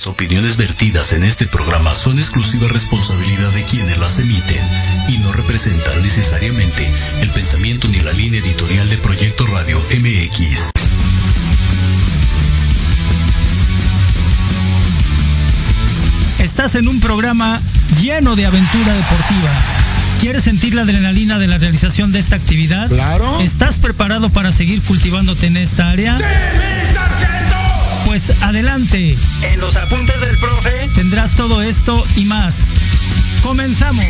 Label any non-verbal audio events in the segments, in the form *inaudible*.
Las opiniones vertidas en este programa son exclusiva responsabilidad de quienes las emiten y no representan necesariamente el pensamiento ni la línea editorial de Proyecto Radio MX. Estás en un programa lleno de aventura deportiva. ¿Quieres sentir la adrenalina de la realización de esta actividad? Claro. ¿Estás preparado para seguir cultivándote en esta área? ¡Sí, mi sargento! Pues adelante. En los apuntes del profe Tendrás todo esto y más. Comenzamos.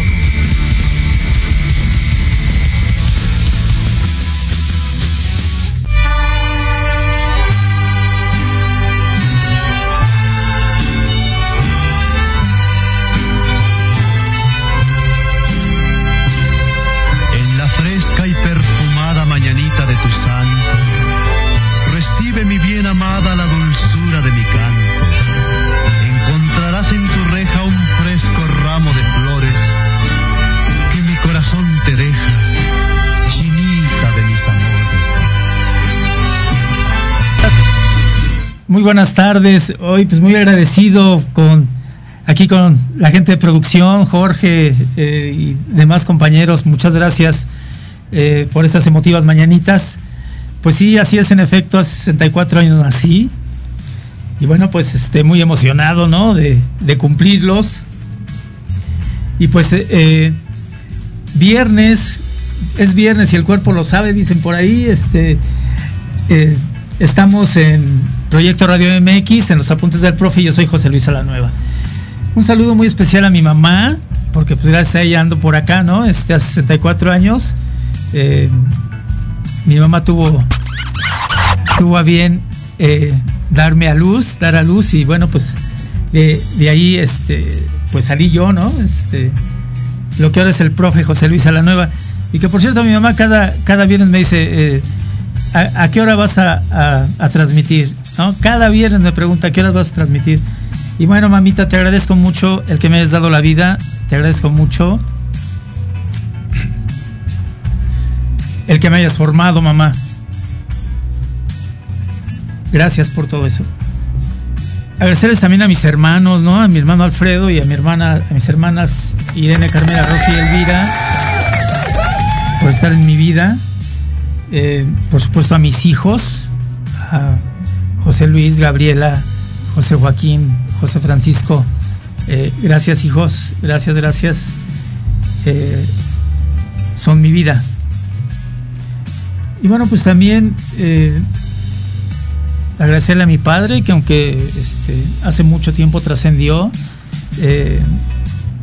Muy buenas tardes. Hoy pues muy agradecido con aquí con la gente de producción, Jorge eh, y demás compañeros. Muchas gracias eh, por estas emotivas mañanitas. Pues sí, así es en efecto. Hace 64 años nací. Y bueno, pues este, muy emocionado, ¿no? De, cumplirlos. Y pues eh, viernes, es viernes y el cuerpo lo sabe, dicen por ahí. Este, estamos en Proyecto Radio MX, en los apuntes del profe. Yo soy José Luis Alanueva. Un saludo muy especial a mi mamá, porque pues gracias a ella ando por acá, ¿no? Este, hace 64 años. eh, mi mamá tuvo, tuvo a bien eh, darme a luz, dar a luz, y bueno, pues de, ahí este, pues salí yo, ¿no? Este, lo que ahora es el profe José Luis Alanueva. Y que por cierto, mi mamá cada, cada viernes me dice, eh, ¿a, qué hora vas a transmitir? Cada viernes me pregunta, ¿a qué hora vas a transmitir? Y bueno, mamita, te agradezco mucho el que me hayas dado la vida, te agradezco mucho el que me hayas formado, mamá. Gracias por todo eso. Agradecerles también a mis hermanos, ¿no? A mi hermano Alfredo y a mi hermana, a mis hermanas Irene, Carmela, Rosy y Elvira por estar en mi vida. Eh, por supuesto a mis hijos, a José Luis, Gabriela, José Joaquín, José Francisco. Eh, gracias hijos, gracias, gracias. Eh, son mi vida. Y bueno, pues también eh, agradecerle a mi padre, que aunque este, hace mucho tiempo trascendió,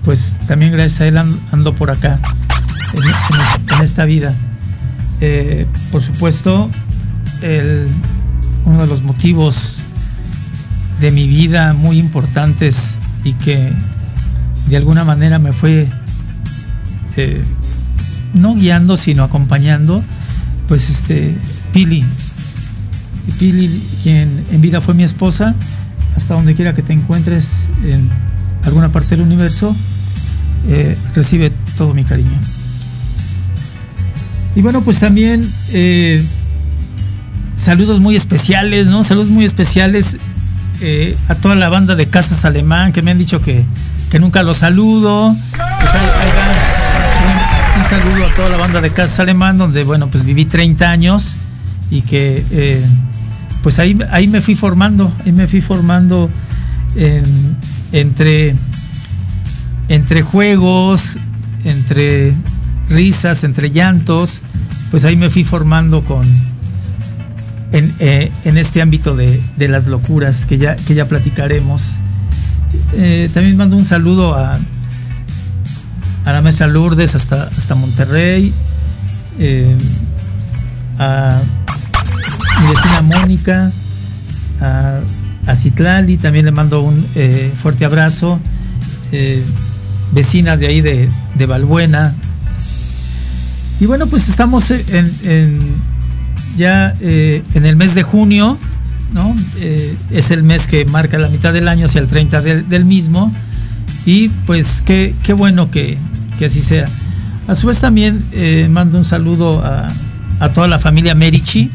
pues también gracias a él an- ando por acá, en, esta vida. Por supuesto, el- uno de los motivos de mi vida muy importantes y que de alguna manera me fue eh, no guiando, sino acompañando, pues este, Pili. Pili, quien en vida fue mi esposa, hasta donde quiera que te encuentres en alguna parte del universo, eh, recibe todo mi cariño. Y bueno, pues también eh, saludos muy especiales, ¿no? Saludos muy especiales eh, a toda la banda de Casas Alemán que me han dicho que, que nunca los saludo. Pues un, saludo a toda la banda de Casas Alemán, donde, bueno, pues viví 30 años y que, eh, pues ahí, ahí me fui formando, ahí me fui formando en- entre, entre juegos, entre risas, entre llantos, pues ahí me fui formando con en, eh, en este ámbito de, de las locuras que ya, que ya platicaremos. Eh, también mando un saludo a, a la mesa Lourdes hasta, hasta Monterrey, eh, a mi vecina Mónica, a, a Citlali, también le mando un fuerte abrazo. vecinas de ahí de, de Balbuena. Y bueno, pues estamos en- ya eh, en el mes de junio, ¿no? Eh, es el mes que marca la mitad del año hacia el 30 del, mismo. Y pues qué, qué bueno que, que así sea. A su vez también eh, mando un saludo a, a toda la familia Merici.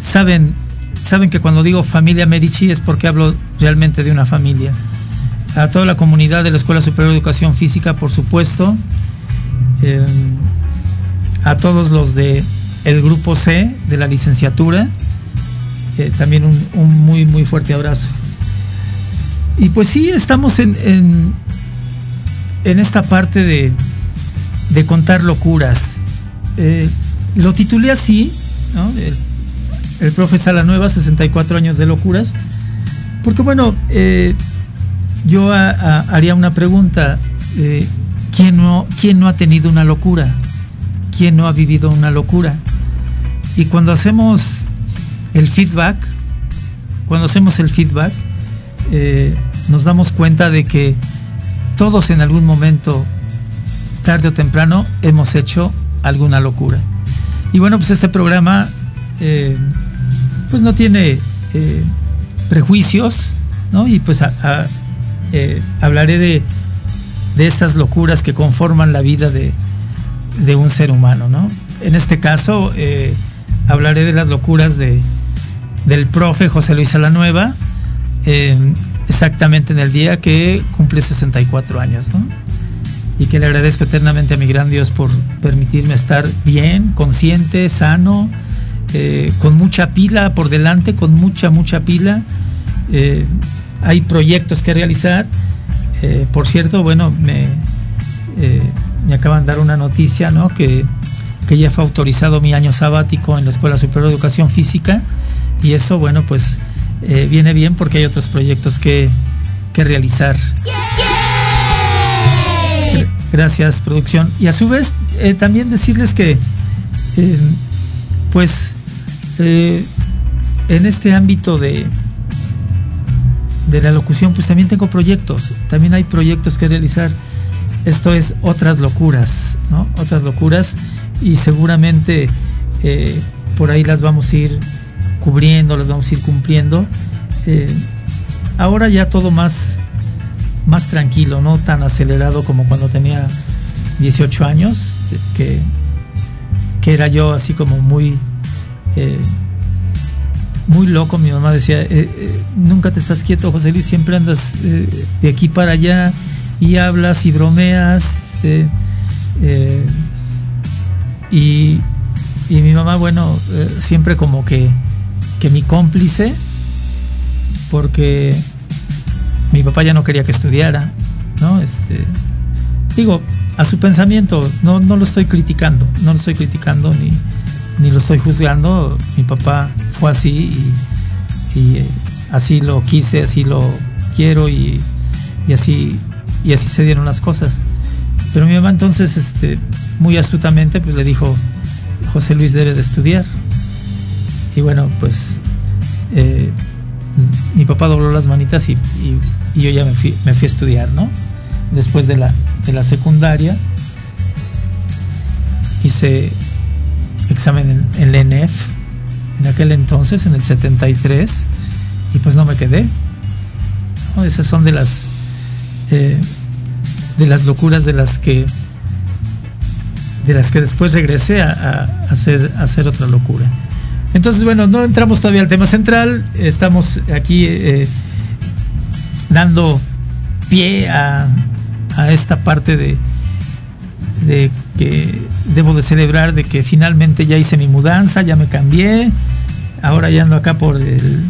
Saben saben que cuando digo familia Medici es porque hablo realmente de una familia. A toda la comunidad de la Escuela Superior de Educación Física, por supuesto. A todos los de el grupo C de la licenciatura. Eh, también un, muy, muy fuerte abrazo. Y pues sí, estamos en, en, esta parte de, de contar locuras. Eh, lo titulé así, el, el profe Nueva 64 años de locuras, porque bueno, eh, yo haría una pregunta, ¿quién, no, ¿quién no ha tenido una locura? ¿Quién no ha vivido una locura? Y cuando hacemos el feedback, cuando hacemos el feedback, eh, nos damos cuenta de que todos en algún momento, tarde o temprano, hemos hecho alguna locura. Y bueno, pues este programa eh, pues no tiene eh, prejuicios, ¿no? Y pues hablaré de, de esas locuras que conforman la vida de, de un ser humano, ¿no? En este caso, hablaré de las locuras de, del profe José Luis Alanueva, eh, exactamente en el día que cumple 64 años, Y que le agradezco eternamente a mi gran Dios por permitirme estar bien, consciente, sano, eh, con mucha pila por delante, con mucha, mucha pila. Eh, hay proyectos que realizar. por cierto, bueno, me, me acaban de dar una noticia, ¿no? Que que ya fue autorizado mi año sabático en la Escuela Superior de Educación Física y eso, bueno, pues eh, viene bien porque hay otros proyectos que, realizar. Gracias, producción. Y a su vez, eh, también decirles que, eh, pues, en este ámbito de, de la locución, pues también tengo proyectos, también hay proyectos que realizar. Esto es otras locuras, ¿no? Otras locuras y seguramente eh, por ahí las vamos a ir cubriendo, las vamos a ir cumpliendo. Eh, ahora ya todo más, más tranquilo, no tan acelerado como cuando tenía 18 años, que, que era yo así como muy, eh, muy loco. Mi mamá decía, nunca te estás quieto, José Luis, siempre andas de aquí para allá y hablas y bromeas. Y, mi mamá, bueno, eh, siempre como que, que mi cómplice, porque mi papá ya no quería que estudiara, ¿no? Este, digo, a su pensamiento, no, no lo estoy criticando, no lo estoy criticando ni, ni lo estoy juzgando, mi papá fue así y, eh, así lo quise, así lo quiero y, y, así, y así se dieron las cosas. Pero mi mamá entonces, este, muy astutamente, pues le dijo, José Luis debe de estudiar. Y bueno, pues eh, mi papá dobló las manitas y, yo ya me fui, me fui, a estudiar, ¿no? Después de la, de la secundaria hice examen en, el ENEF en aquel entonces, en el 73, y pues no me quedé. Esas son de las eh, de las locuras de las que de las que después regresé a, hacer, hacer otra locura. Entonces, bueno, no entramos todavía al tema central, estamos aquí eh, dando pie a, esta parte de, de que debo de celebrar de que finalmente ya hice mi mudanza, ya me cambié, ahora ya ando acá por el,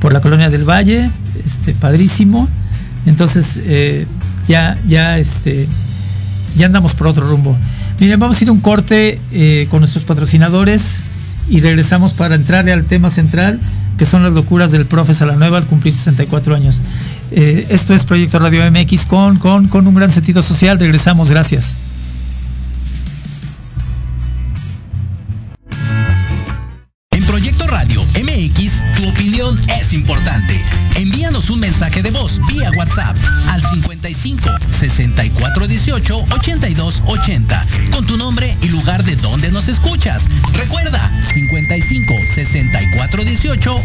por la colonia del Valle, este padrísimo. Entonces eh, ya, ya, este, ya andamos por otro rumbo. Miren, vamos a ir a un corte eh, con nuestros patrocinadores y regresamos para entrarle al tema central, que son las locuras del profe Salanueva al cumplir 64 años. Eh, esto es Proyecto Radio MX con, con, con un gran sentido social. Regresamos, gracias. 64 18 82 80 con tu nombre y lugar de donde nos escuchas. Recuerda 55 64 18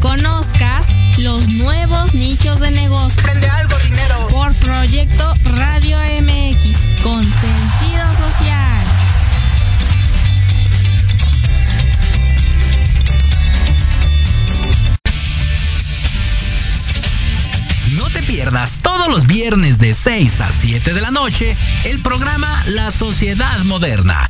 conozcas los nuevos nichos de negocio. Prende algo, dinero. Por Proyecto Radio MX, con sentido social. No te pierdas todos los viernes de 6 a 7 de la noche el programa La Sociedad Moderna,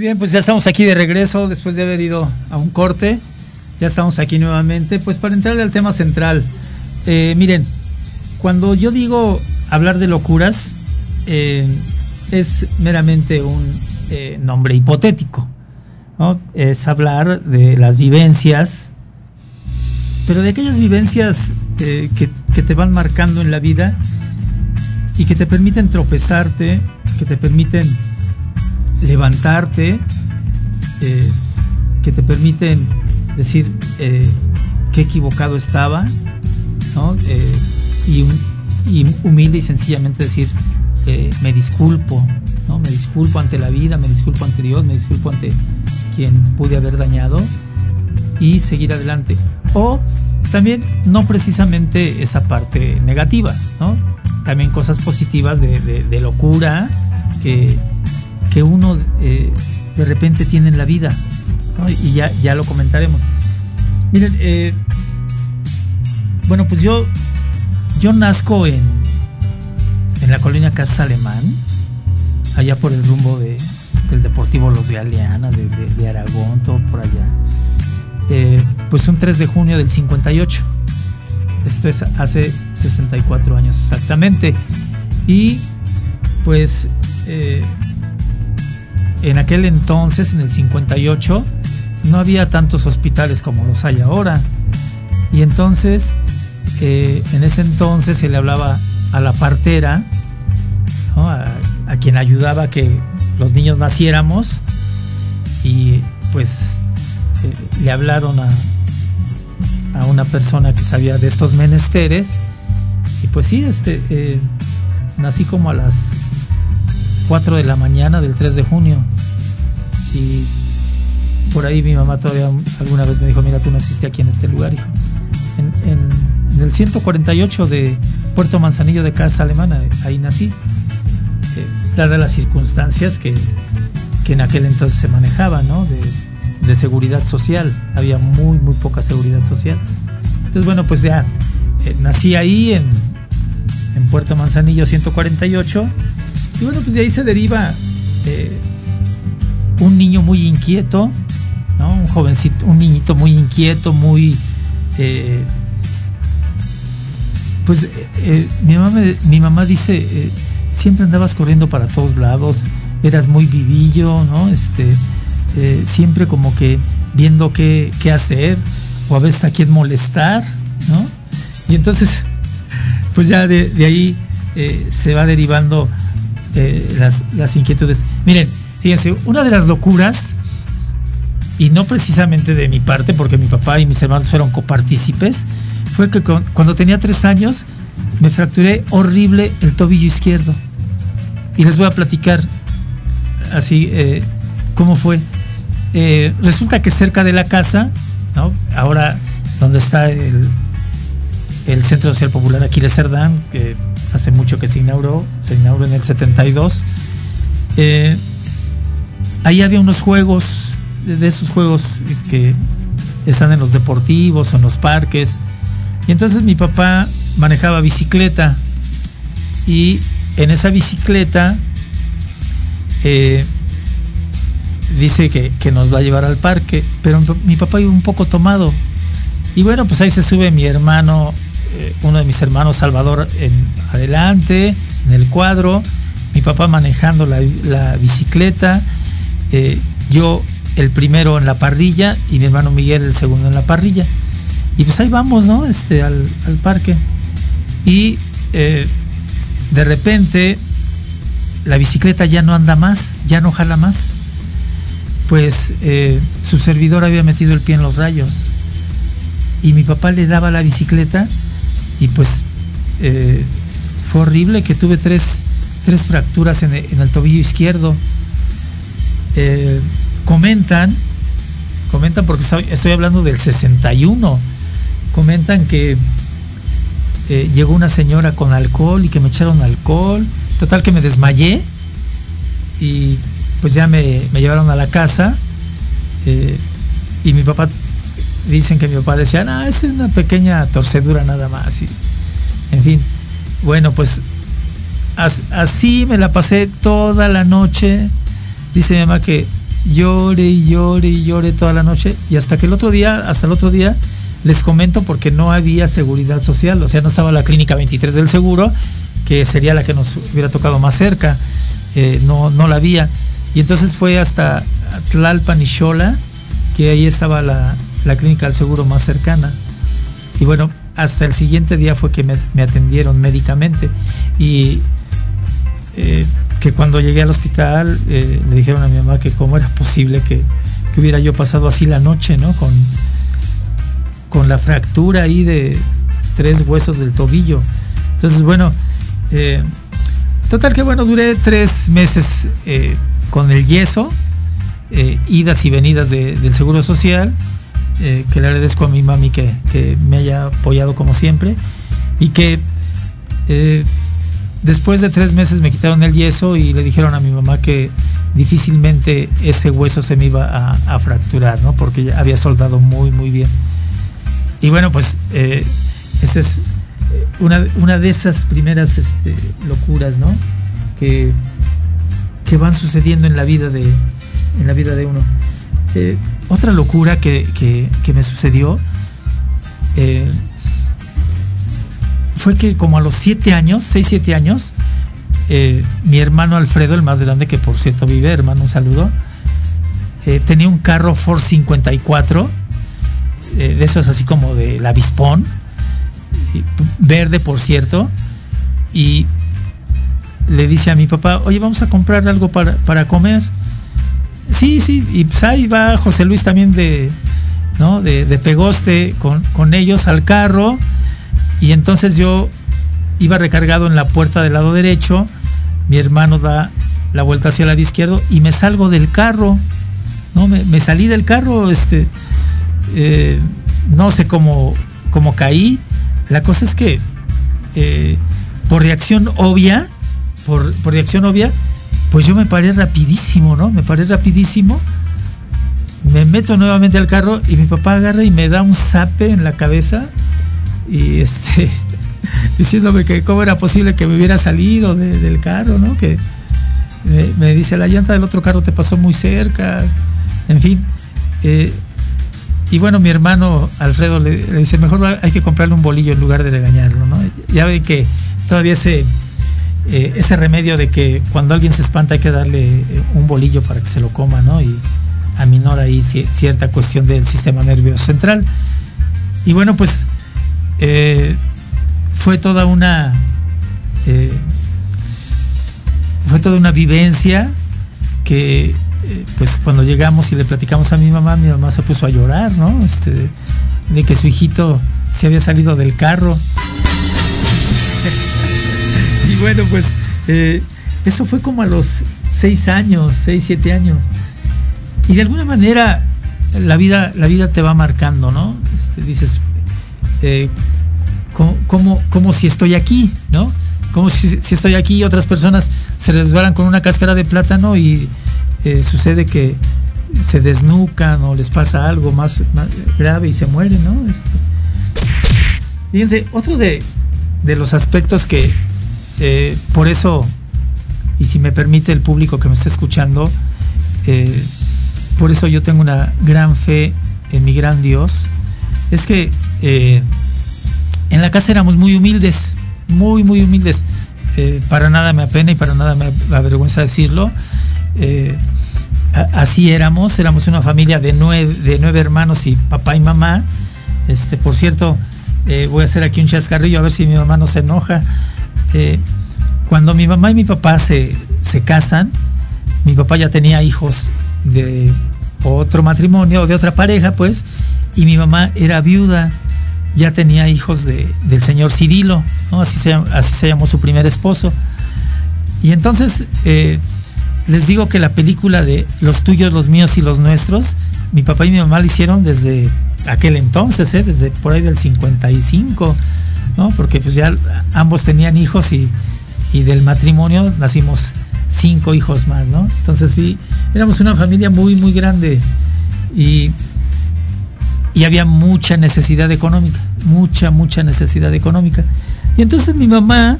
Muy bien, pues ya estamos aquí de regreso después de haber ido a un corte. Ya estamos aquí nuevamente, pues para entrarle al tema central. Eh, miren, cuando yo digo hablar de locuras, eh, es meramente un eh, nombre hipotético. ¿no? Es hablar de las vivencias, pero de aquellas vivencias que te van marcando en la vida y que te permiten tropezarte, que te permiten levantarte, eh, que te permiten decir eh, qué equivocado estaba, ¿no? Eh, y, humilde y sencillamente decir, eh, me disculpo, ¿no? Me disculpo ante la vida, me disculpo ante Dios, me disculpo ante quien pude haber dañado y seguir adelante. O también no precisamente esa parte negativa, ¿no? También cosas positivas de locura que, que uno eh, de repente tiene en la vida. Y ya, ya lo comentaremos. Miren, eh, bueno, pues yo, yo nazco en, en la colonia Casa Alemán, allá por el rumbo de, del Deportivo Los de Aleana, de, de- Aragón, todo por allá. Eh, pues un 3 de junio del 58. Esto es hace 64 años exactamente. Y pues en aquel entonces, en el 58, no había tantos hospitales como los hay ahora. Y entonces, eh, en ese entonces se le hablaba a la partera, a quien ayudaba a que los niños naciéramos. Y pues eh, le hablaron a, a una persona que sabía de estos menesteres. Y pues sí, este, eh, nací como a las 4 de la mañana del 3 de junio. Y por ahí mi mamá todavía alguna vez me dijo, mira, tú naciste aquí en este lugar, hijo. En, en- en el 148 de Puerto Manzanillo de Casa Alemana, ahí nací. Eh, dadas las circunstancias que, que en aquel entonces se manejaban, ¿no? De, seguridad social. Había muy, muy poca seguridad social. Entonces, bueno, pues ya eh, nací ahí en, en Puerto Manzanillo 148. Y bueno, pues de ahí se deriva eh, un niño muy inquieto, ¿no? Un jovencito, un niñito muy inquieto, muy... eh, pues eh, mi, mamá mi mamá dice, siempre andabas corriendo para todos lados, eras muy vivillo, ¿no? Este, siempre como que viendo qué, qué hacer, o a veces a quién molestar, ¿no? Y entonces, pues ya de, ahí se va derivando eh, las, las inquietudes. Miren, fíjense, una de las locuras, y no precisamente de mi parte, porque mi papá y mis hermanos fueron copartícipes, fue que cuando tenía tres años me fracturé horrible el tobillo izquierdo. Y les voy a platicar así eh, cómo fue. Eh, resulta que cerca de la casa, ¿no? ahora donde está el, el Centro Social Popular Aquiles Cerdán, que hace mucho que se inauguró, se inauguró en el 72, eh, ahí había unos juegos, de esos juegos que están en los deportivos en los parques, y entonces mi papá manejaba bicicleta, y en esa bicicleta eh, dice que, que nos va a llevar al parque, pero mi papá iba un poco tomado. Y bueno, pues ahí se sube mi hermano, eh, uno de mis hermanos, Salvador, en adelante, en el cuadro, mi papá manejando la, bicicleta, eh, yo el primero en la parrilla y mi hermano Miguel el segundo en la parrilla. Y pues ahí vamos, ¿no? Este, al, al parque. Y eh, de repente la bicicleta ya no anda más, ya no jala más. Pues su servidor había metido el pie en los rayos. Y mi papá le daba la bicicleta y pues eh, fue horrible que tuve tres, tres fracturas en el, tobillo izquierdo. Eh, comentan, comentan porque estoy, hablando del 61, comentan que eh, llegó una señora con alcohol y que me echaron alcohol, total que me desmayé y pues ya me, llevaron a la casa y mi papá, dicen que mi papá decía, no, es una pequeña torcedura nada más. Y, en fin, bueno, pues as- así me la pasé toda la noche. Dice mi mamá que llore y llore y llore toda la noche y hasta que el otro día, hasta el otro día, les comento porque no había seguridad social, o sea, no estaba la clínica 23 del seguro, que sería la que nos hubiera tocado más cerca, eh, no, no la había. Y entonces fue hasta Tlalpan y que ahí estaba la, la clínica del seguro más cercana. Y bueno, hasta el siguiente día fue que me, atendieron médicamente. Y eh, que cuando llegué al hospital eh, le dijeron a mi mamá que cómo era posible que, que hubiera yo pasado así la noche, ¿no? Con, con la fractura ahí de tres huesos del tobillo. Entonces, bueno, eh, total que bueno, duré tres meses con el yeso, idas y venidas de- del Seguro Social, eh, que le agradezco a mi mami que, me haya apoyado como siempre, y que eh, después de tres meses me quitaron el yeso y le dijeron a mi mamá que difícilmente ese hueso se me iba a, fracturar, ¿no? Porque ya había soldado muy, muy bien. Y bueno, pues eh, esa es una, una de esas primeras este, locuras, ¿no? Que, que van sucediendo en la vida de, en la vida de uno. Eh, otra locura que, que- me sucedió eh, fue que como a los siete años, 6, 7 años, eh, mi hermano Alfredo, el más grande, que por cierto vive, hermano, un saludo, tenía un carro Ford 54, eh, de esos así como de la Bispón, y- verde por cierto, y le dice a mi papá, oye, vamos a comprar algo para, para comer. Sí, sí, y pues ahí va José Luis también de, ¿no? de, de Pegoste con, con ellos al carro. Y entonces yo iba recargado en la puerta del lado derecho, mi hermano da la vuelta hacia el lado izquierdo y me salgo del carro. ¿no? Me, me salí del carro, este, eh, no sé cómo, cómo caí. La cosa es que eh, por reacción obvia, por, por reacción obvia, pues yo me paré rapidísimo, ¿no? Me paré rapidísimo, me meto nuevamente al carro y mi papá agarra y me da un zape en la cabeza y *laughs* este diciéndome que cómo era posible que me hubiera salido de- del carro, ¿no? Que me, dice la llanta del otro carro te pasó muy cerca, en fin. eh, y bueno, mi hermano Alfredo le, le dice, mejor hay que comprarle un bolillo en lugar de regañarlo, ¿no? Ya ven que todavía ese, eh, ese remedio de que cuando alguien se espanta hay que darle eh, un bolillo para que se lo coma, ¿no? Y aminora ahí ci- cierta cuestión del sistema nervioso central. Y bueno, pues eh, fue toda una fue toda una vivencia que pues cuando llegamos y le platicamos a mi mamá, mi mamá se puso a llorar, ¿no? Este, de que su hijito se había salido del carro. *laughs* y bueno, pues eh, eso fue como a los seis años, seis, siete años. Y de alguna manera la vida, la vida te va marcando, ¿no? Este, dices, eh, como, si estoy aquí, ¿no? Como si, estoy aquí y otras personas se resbalan con una cáscara de plátano y eh, sucede que se desnucan o les pasa algo más, más grave y se mueren, ¿no? Este, fíjense, otro de, de, los aspectos que eh, por eso, y si me permite el público que me está escuchando, eh, por eso yo tengo una gran fe en mi gran Dios, es que eh, en la casa éramos muy humildes, muy, muy humildes. Para nada me apena y para nada me avergüenza decirlo. Así éramos, éramos una familia de nueve, de nueve hermanos y papá y mamá. Este, por cierto, eh, voy a hacer aquí un chascarrillo a ver si mi mamá no se enoja. cuando mi mamá y mi papá se, se casan, mi papá ya tenía hijos de otro matrimonio, de otra pareja, pues, y mi mamá era viuda, ya tenía hijos de, del señor Cirilo, así, se, así se llamó su primer esposo. Y entonces eh, les digo que la película de Los tuyos, los míos y los nuestros, mi papá y mi mamá la hicieron desde aquel entonces, ¿eh? desde por ahí del 55, ¿no? porque pues ya ambos tenían hijos y, y del matrimonio nacimos cinco hijos más, ¿no? Entonces sí, éramos una familia muy, muy grande y, y había mucha necesidad económica, mucha, mucha necesidad económica. Y entonces mi mamá,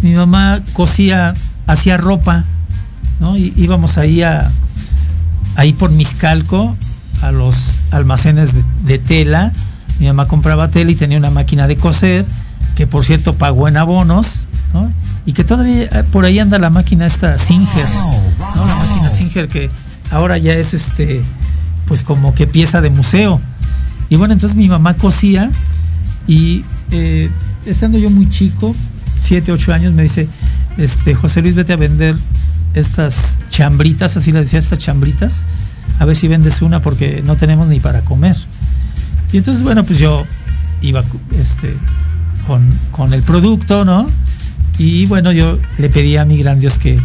mi mamá cosía, hacía ropa, ¿no? Y íbamos ahí a, ahí por Miscalco, a los almacenes de, de tela. Mi mamá compraba tela y tenía una máquina de coser, que por cierto pagó en abonos, ¿no? y que todavía por ahí anda la máquina esta Singer, ¿no? La máquina Singer que ahora ya es este, pues como que pieza de museo. Y bueno, entonces mi mamá cosía y eh, estando yo muy chico, 7, 8 años, me dice, este, José Luis, vete a vender estas chambritas, así le decía, estas chambritas, a ver si vendes una porque no tenemos ni para comer. Y entonces, bueno, pues yo iba este, con, con el producto, ¿no? Y bueno, yo le pedí a mi gran Dios que,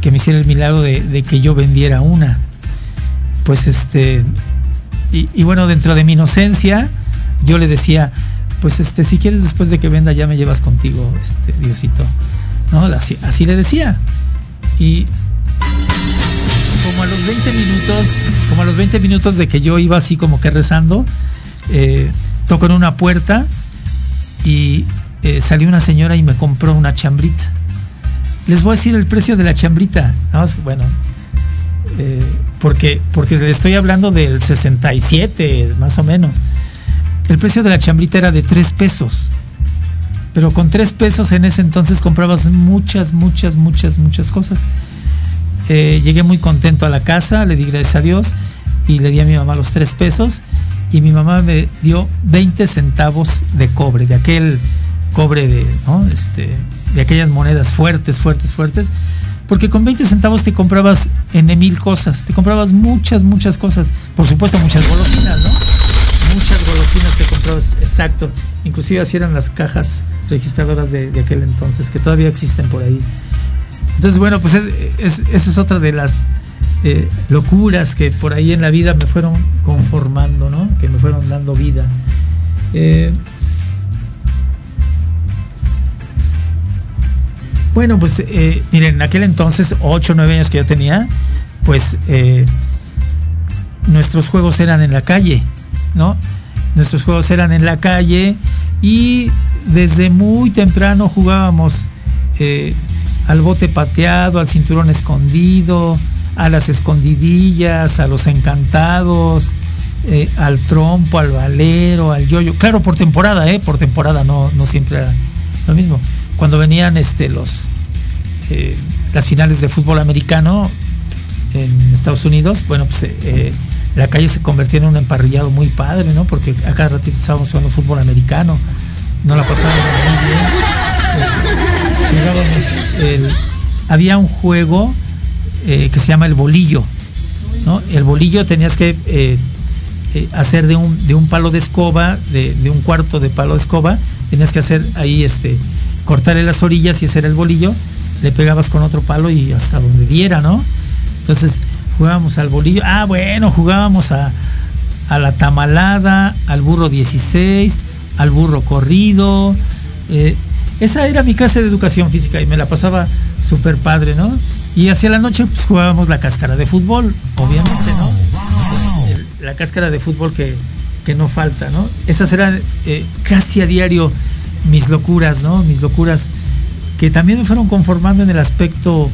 que me hiciera el milagro de, que yo vendiera una. Pues este, y, bueno, dentro de mi inocencia, yo le decía, pues este, si quieres después de que venda ya me llevas contigo, este, Diosito. ¿No? Así, así le decía. Y los 20 minutos, como a los 20 minutos de que yo iba así como que rezando, eh, toco en una puerta y eh, salió una señora y me compró una chambrita. Les voy a decir el precio de la chambrita. ¿no? Bueno, eh, porque, porque le estoy hablando del 67, más o menos. El precio de la chambrita era de 3 pesos. Pero con 3 pesos en ese entonces comprabas muchas, muchas, muchas, muchas cosas. Eh, llegué muy contento a la casa, le di gracias a Dios y le di a mi mamá los 3 pesos. Y mi mamá me dio 20 centavos de cobre, de aquel cobre de, ¿no? este, de aquellas monedas fuertes, fuertes, fuertes, porque con 20 centavos te comprabas en mil cosas, te comprabas muchas, muchas cosas, por supuesto muchas golosinas, ¿no? Muchas golosinas te comprabas, exacto, inclusive así eran las cajas registradoras de aquel entonces, que todavía existen por ahí. Entonces, bueno, pues es, es, esa es otra de las eh, locuras que por ahí en la vida me fueron conformando, ¿no? Que me fueron dando vida. Eh, Bueno, pues eh, miren, en aquel entonces, 8 o 9 años que yo tenía, pues eh, nuestros juegos eran en la calle, ¿no? Nuestros juegos eran en la calle y desde muy temprano jugábamos al bote pateado, al cinturón escondido, a las escondidillas, a los encantados, eh, al trompo, al valero, al yoyo. Claro, por temporada, ¿eh? Por temporada, no, no siempre era lo mismo cuando venían este, los, eh, las finales de fútbol americano en Estados Unidos, bueno, pues eh, la calle se convertía en un emparrillado muy padre, ¿no? Porque acá ratito estábamos jugando fútbol americano. nos la pasábamos muy bien. Había un juego eh, que se llama el bolillo. ¿no? El bolillo tenías que eh, eh, hacer de un, de un palo de escoba, de, de un cuarto de palo de escoba, tenías que hacer ahí este, cortarle las orillas y era el bolillo, le pegabas con otro palo y hasta donde diera, ¿no? Entonces jugábamos al bolillo, ah bueno, jugábamos a, a la tamalada, al burro 16, al burro corrido. Esa era mi clase de educación física y me la pasaba súper padre, ¿no? Y hacia la noche pues, jugábamos la cáscara de fútbol, obviamente, ¿no? La cáscara de fútbol que, que no falta, ¿no? Esas eran eh, casi a diario mis locuras, ¿no? Mis locuras que también me fueron conformando en el aspecto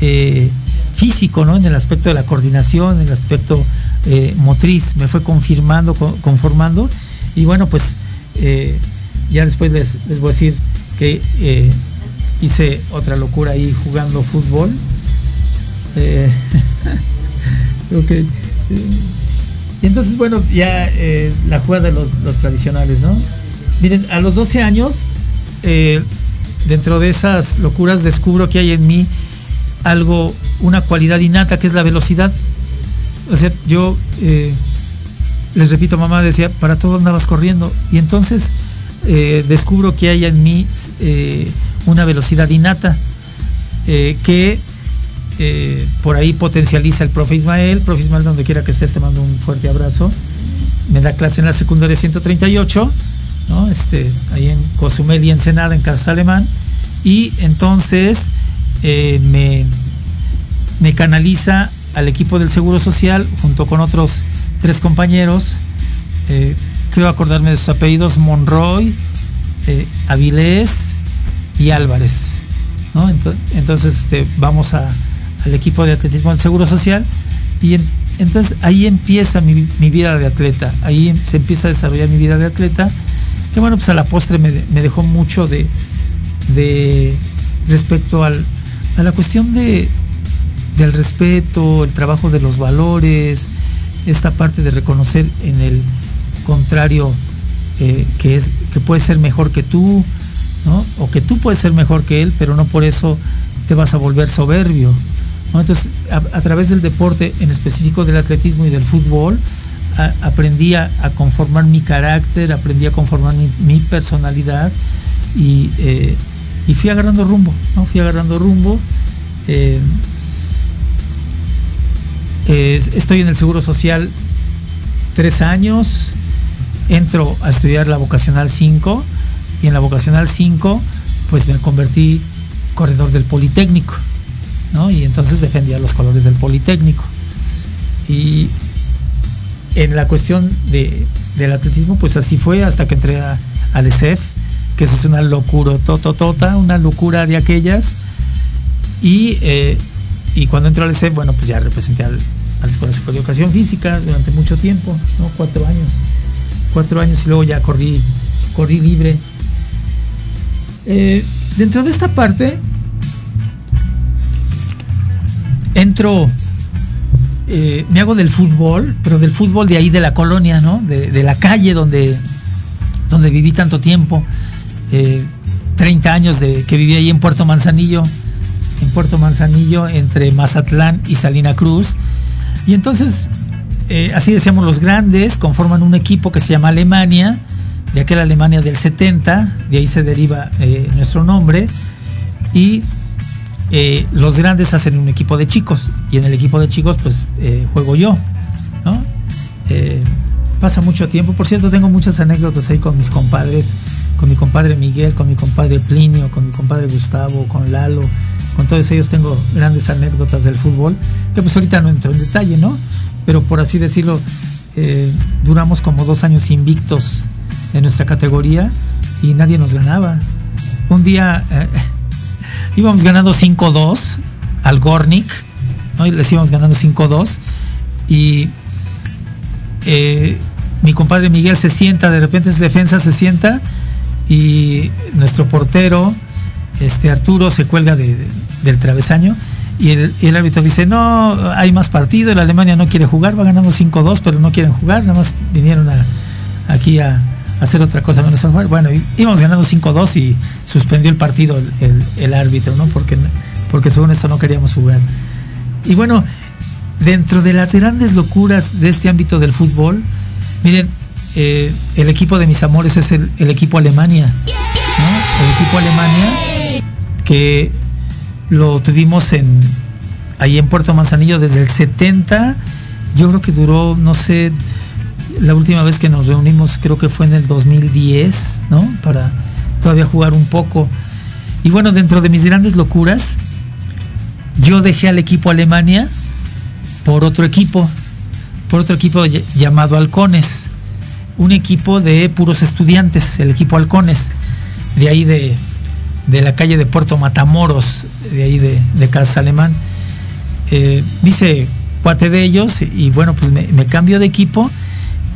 eh, físico, ¿no? En el aspecto de la coordinación, en el aspecto eh, motriz, me fue confirmando, co- conformando. Y bueno, pues ya después les voy a decir que eh, hice otra locura ahí jugando fútbol. Eh, *laughs* eh, y entonces, bueno, ya eh, la jugada de los, los tradicionales, ¿no? Miren, a los 12 años, dentro de esas locuras, descubro que hay en mí algo, una cualidad innata que es la velocidad. O sea, yo les repito, mamá decía, para todo andabas corriendo. Y entonces eh, descubro que hay en mí eh, una velocidad innata eh, que por ahí potencializa el profe Ismael. Profe Ismael, donde quiera que estés, te mando un fuerte abrazo. Me da clase en la secundaria 138, ¿no? este, ahí en Cozumel y Ensenada, en Casa Alemán. Y entonces me, me canaliza al equipo del Seguro Social junto con otros tres compañeros. Creo acordarme de sus apellidos: Monroy, eh, Avilés y Álvarez. ¿no? Ento- Entonces, este, vamos al equipo de atletismo del Seguro Social y en- entonces ahí empieza mi, vida de atleta, ahí em- se empieza a desarrollar mi vida de atleta, que bueno, pues a la postre me, me dejó mucho de, de respecto al, a la cuestión de, del respeto, el trabajo de los valores, esta parte de reconocer en el contrario eh, que es que puede ser mejor que tú. O que tú puedes ser mejor que él, pero no por eso te vas a volver soberbio. Entonces, a, través del deporte, en específico del atletismo y del fútbol, a- aprendí a, conformar mi carácter, aprendí a conformar mi, personalidad y, eh, y fui agarrando rumbo, ¿no? Fui agarrando rumbo. eh, estoy en el Seguro Social tres años, entro a estudiar la vocacional 5 y en la vocacional 5 pues me convertí corredor del Politécnico, ¿no? Y entonces defendía los colores del Politécnico. Y en la cuestión de, del atletismo pues así fue hasta que entré a, al ESEF, que eso es una locura, tototota, una locura de aquellas. Y, eh, y cuando entré al ESEF, bueno, pues ya representé al, a la Escuela Superior de Educación Física durante mucho tiempo, ¿no? Cuatro años. Cuatro años y luego ya corrí, corrí libre. Eh, dentro de esta parte, entro, eh, me hago del fútbol, pero del fútbol de ahí de la colonia, ¿no? De, la calle donde, donde viví tanto tiempo. Eh, 30 años de que viví ahí en Puerto Manzanillo, en Puerto Manzanillo, entre Mazatlán y Salina Cruz. Y entonces, eh, así decíamos, los grandes conforman un equipo que se llama Alemania, de aquella Alemania del 70, de ahí se deriva eh, nuestro nombre, y eh, los grandes hacen un equipo de chicos, y en el equipo de chicos pues juego yo, ¿no? Pasa mucho tiempo, por cierto tengo muchas anécdotas ahí con mis compadres, con mi compadre Miguel, con mi compadre Plinio, con mi compadre Gustavo, con Lalo, con todos ellos tengo grandes anécdotas del fútbol, que pues ahorita no entro en detalle, ¿no? Pero por así decirlo, eh, duramos como dos años invictos en nuestra categoría y nadie nos ganaba. Un día eh, *laughs* íbamos ganando 5-2 al Gornik, ¿no? y les íbamos ganando 5-2 y eh, mi compadre Miguel se sienta, de repente es defensa, se sienta y nuestro portero, este Arturo, se cuelga de- de- del travesaño y el, el árbitro dice, no, hay más partido, el Alemania no quiere jugar, va ganando 5-2, pero no quieren jugar, nada más vinieron aquí a, hacer otra cosa menos a jugar. Bueno, íbamos ganando 5-2 y suspendió el partido el, el, árbitro, ¿no? Porque, porque según esto no queríamos jugar. Y bueno, dentro de las grandes locuras de este ámbito del fútbol, miren, eh, el equipo de mis amores es el equipo Alemania. ¿no? El equipo Alemania que lo tuvimos ahí en Puerto Manzanillo desde el 70. Yo creo que duró, no sé, la última vez que nos reunimos creo que fue en el 2010, ¿no? Para todavía jugar un poco. Y bueno, dentro de mis grandes locuras, yo dejé al equipo Alemania por otro equipo, por otro equipo llamado Halcones, un equipo de puros estudiantes, el equipo Halcones, de ahí de, de la calle de Puerto Matamoros, de ahí de, de Casa Alemán. Eh, dice cuate de ellos y bueno, pues me, me cambio de equipo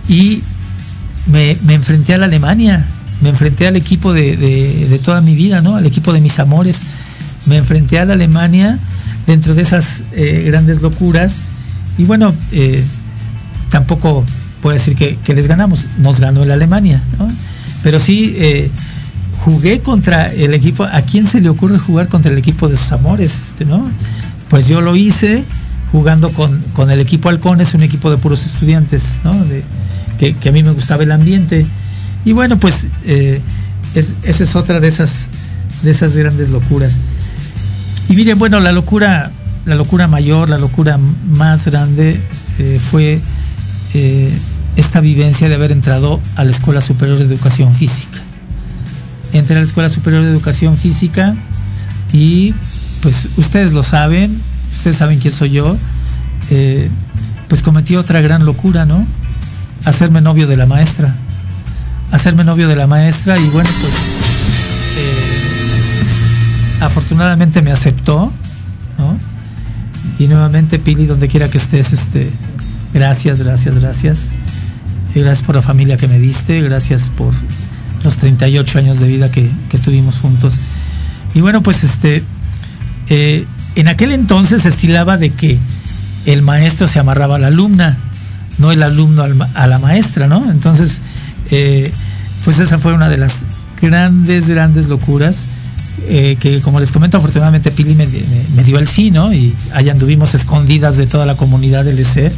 y me, me, enfrenté a la Alemania, me enfrenté al equipo de, de, de, toda mi vida, ¿no? Al equipo de mis amores. Me enfrenté a la Alemania dentro de esas eh, grandes locuras. Y bueno, eh, tampoco puedo decir que, que, les ganamos, nos ganó la Alemania, ¿no? Pero sí eh, jugué contra el equipo. ¿A quién se le ocurre jugar contra el equipo de sus amores? Este, ¿no? Pues yo lo hice jugando con, con el equipo Halcones, un equipo de puros estudiantes, ¿no? De, que, a mí me gustaba el ambiente. Y bueno, pues eh, es, esa es otra de esas, de esas grandes locuras. Y miren, bueno, la locura, la locura mayor, la locura más grande eh, fue eh, esta vivencia de haber entrado a la Escuela Superior de Educación Física. Entré a la Escuela Superior de Educación Física y pues ustedes lo saben, ustedes saben quién soy yo, eh, pues cometí otra gran locura, ¿no? Hacerme novio de la maestra. Hacerme novio de la maestra y bueno, pues eh, afortunadamente me aceptó, ¿no? Y nuevamente, Pili, donde quiera que estés, este, gracias, gracias, gracias. Y gracias por la familia que me diste, gracias por los 38 años de vida que, que tuvimos juntos. Y bueno, pues este, eh, en aquel entonces se estilaba de que el maestro se amarraba a la alumna, no el alumno al, a la maestra, ¿no? Entonces, eh, pues esa fue una de las grandes, grandes locuras. Eh, que como les comento, afortunadamente Pili me, dio el sí, ¿no? Y allá anduvimos escondidas de toda la comunidad del ESEF,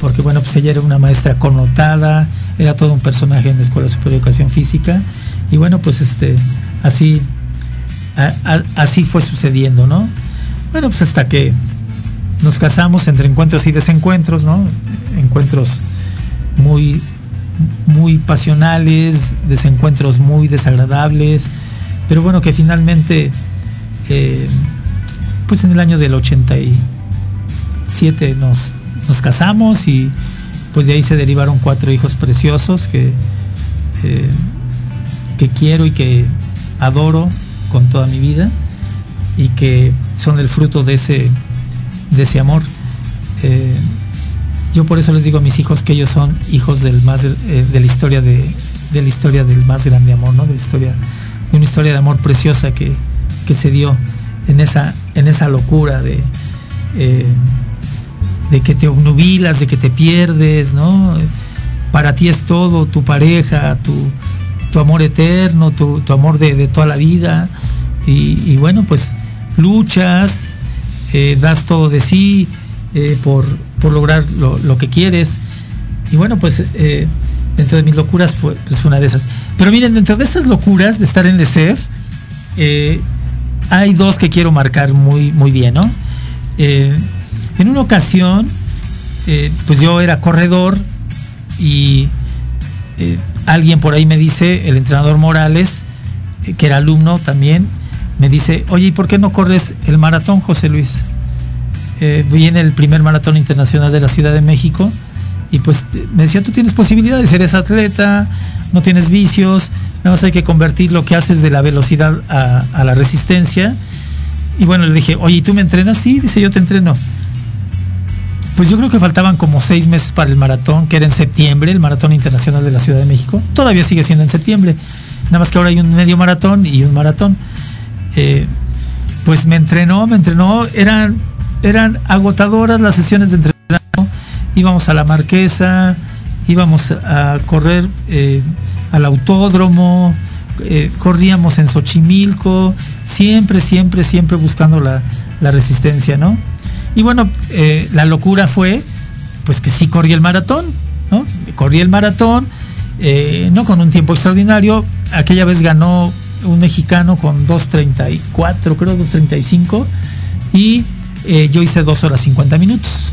porque bueno, pues ella era una maestra connotada, era todo un personaje en la Escuela Superior de Educación Física, y bueno, pues este, así, así fue sucediendo, ¿no? Bueno, pues hasta que nos casamos entre encuentros y desencuentros, ¿no? Encuentros muy, muy pasionales, desencuentros muy desagradables, pero bueno, que finalmente, eh, pues en el año del 87 nos, nos casamos y pues de ahí se derivaron cuatro hijos preciosos que, eh, que quiero y que adoro con toda mi vida y que son el fruto de ese, de ese amor. Eh, yo por eso les digo a mis hijos que ellos son hijos del más eh, de la historia de, de, la historia del más grande amor, ¿no? De la historia, de una historia de amor preciosa que, que se dio en esa, en esa locura de, de que te obnubilas, de que te pierdes, ¿no? Para ti es todo, tu pareja, tu, tu amor eterno, tu, tu amor de, de, toda la vida. Y, bueno, pues luchas, eh, das todo de sí eh, por, por, lograr lo, lo, que quieres. Y bueno, pues eh, dentro de mis locuras fue pues, una de esas. Pero miren, dentro de estas locuras de estar en el CEF, hay dos que quiero marcar muy, muy bien, ¿no? En una ocasión, pues yo era corredor y alguien por ahí me dice, el entrenador Morales, que era alumno también, me dice, oye, ¿y por qué no corres el maratón, José Luis? Eh, viene el primer maratón internacional de la Ciudad de México y pues me decía, tú tienes posibilidades, eres atleta, no tienes vicios, nada más hay que convertir lo que haces de la velocidad a, a la resistencia. Y bueno, le dije, oye, ¿tú me entrenas? Sí, dice, yo te entreno. Pues yo creo que faltaban como seis meses para el maratón, que era en septiembre, el maratón internacional de la Ciudad de México. Todavía sigue siendo en septiembre. Nada más que ahora hay un medio maratón y un maratón. Eh, pues me entrenó, me entrenó, eran, eran agotadoras las sesiones de entrenamiento, íbamos a la marquesa, íbamos a correr eh, al autódromo, eh, corríamos en Xochimilco, siempre, siempre, siempre buscando la, la resistencia, ¿no? Y bueno, eh, la locura fue, pues que sí corrí el maratón, ¿no? Corrí el maratón, eh, no con un tiempo extraordinario, aquella vez ganó un mexicano con 2.34, creo 2.35, y eh, yo hice 2 horas 50 minutos,